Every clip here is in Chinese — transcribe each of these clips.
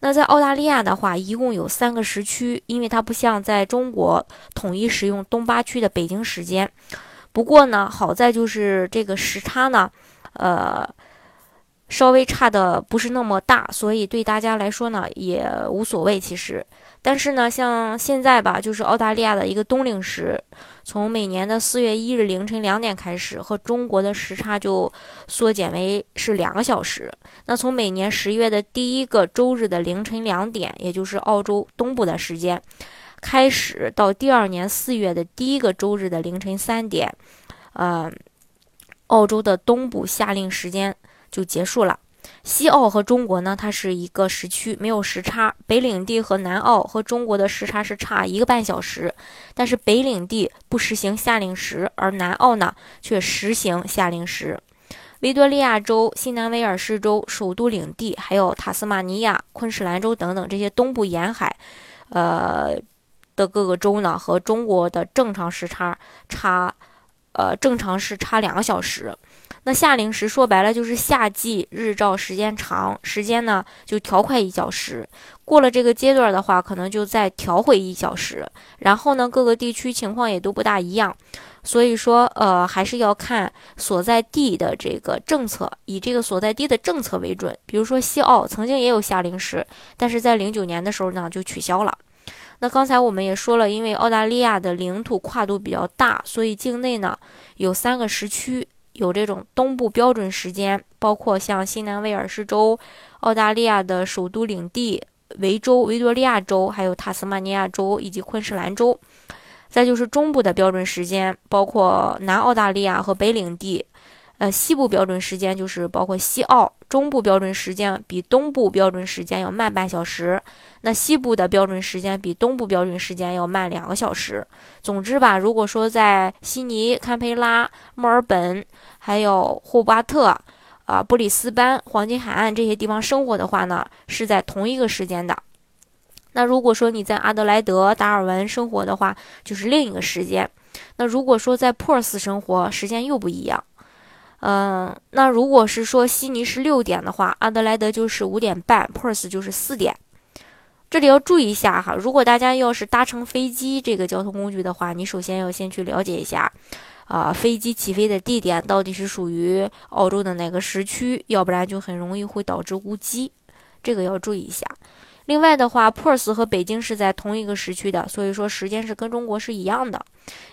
那在澳大利亚的话，一共有三个时区，因为它不像在中国统一使用东八区的北京时间。不过呢，好在就是这个时差呢，呃。稍微差的不是那么大，所以对大家来说呢也无所谓。其实，但是呢，像现在吧，就是澳大利亚的一个冬令时，从每年的四月一日凌晨两点开始，和中国的时差就缩减为是两个小时。那从每年十月的第一个周日的凌晨两点，也就是澳洲东部的时间开始，到第二年四月的第一个周日的凌晨三点，呃，澳洲的东部夏令时间。就结束了。西澳和中国呢，它是一个时区，没有时差。北领地和南澳和中国的时差是差一个半小时，但是北领地不实行夏令时，而南澳呢却实行夏令时。维多利亚州、新南威尔士州、首都领地，还有塔斯马尼亚、昆士兰州等等这些东部沿海，呃的各个州呢，和中国的正常时差差，呃正常是差两个小时。那夏令时说白了就是夏季日照时间长，时间呢就调快一小时。过了这个阶段的话，可能就再调回一小时。然后呢，各个地区情况也都不大一样，所以说呃还是要看所在地的这个政策，以这个所在地的政策为准。比如说西澳曾经也有夏令时，但是在零九年的时候呢就取消了。那刚才我们也说了，因为澳大利亚的领土跨度比较大，所以境内呢有三个时区。有这种东部标准时间，包括像新南威尔士州、澳大利亚的首都领地维州、维多利亚州，还有塔斯马尼亚州以及昆士兰州。再就是中部的标准时间，包括南澳大利亚和北领地。呃，西部标准时间就是包括西澳，中部标准时间比东部标准时间要慢半小时，那西部的标准时间比东部标准时间要慢两个小时。总之吧，如果说在悉尼、堪培拉、墨尔本，还有霍巴特、啊布里斯班、黄金海岸这些地方生活的话呢，是在同一个时间的。那如果说你在阿德莱德、达尔文生活的话，就是另一个时间。那如果说在珀斯生活，时间又不一样。嗯，那如果是说悉尼是六点的话，阿德莱德就是五点半，Perth 就是四点。这里要注意一下哈，如果大家要是搭乘飞机这个交通工具的话，你首先要先去了解一下，啊，飞机起飞的地点到底是属于澳洲的哪个时区，要不然就很容易会导致误机，这个要注意一下。另外的话，PERS 和北京是在同一个时区的，所以说时间是跟中国是一样的。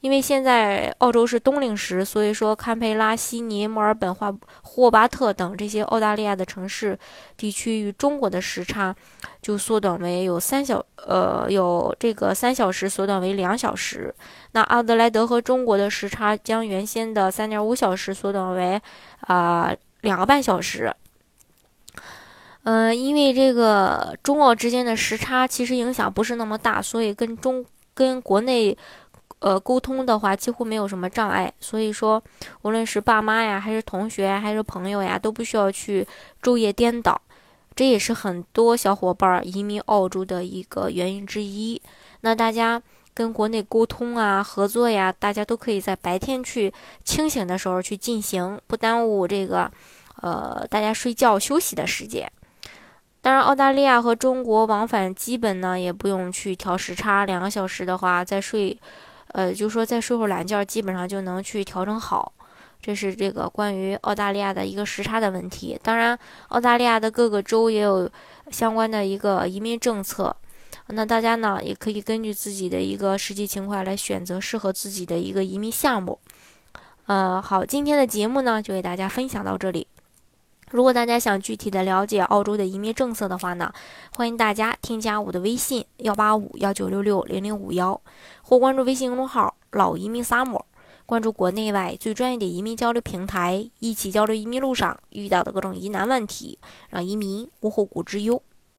因为现在澳洲是冬令时，所以说堪培拉、悉尼、墨尔本、霍霍巴特等这些澳大利亚的城市地区与中国的时差就缩短为有三小呃有这个三小时缩短为两小时。那阿德莱德和中国的时差将原先的三点五小时缩短为啊两个半小时。嗯，因为这个中澳之间的时差其实影响不是那么大，所以跟中跟国内，呃，沟通的话几乎没有什么障碍。所以说，无论是爸妈呀，还是同学，还是朋友呀，都不需要去昼夜颠倒。这也是很多小伙伴移民澳洲的一个原因之一。那大家跟国内沟通啊、合作呀，大家都可以在白天去清醒的时候去进行，不耽误这个，呃，大家睡觉休息的时间。当然，澳大利亚和中国往返基本呢也不用去调时差，两个小时的话再睡，呃，就说再睡会儿懒觉，基本上就能去调整好。这是这个关于澳大利亚的一个时差的问题。当然，澳大利亚的各个州也有相关的一个移民政策，那大家呢也可以根据自己的一个实际情况来选择适合自己的一个移民项目。呃，好，今天的节目呢就给大家分享到这里。如果大家想具体的了解澳洲的移民政策的话呢，欢迎大家添加我的微信幺八五幺九六六零零五幺，或关注微信公众号“老移民萨摩关注国内外最专业的移民交流平台，一起交流移民路上遇到的各种疑难问题，让移民无后顾之忧。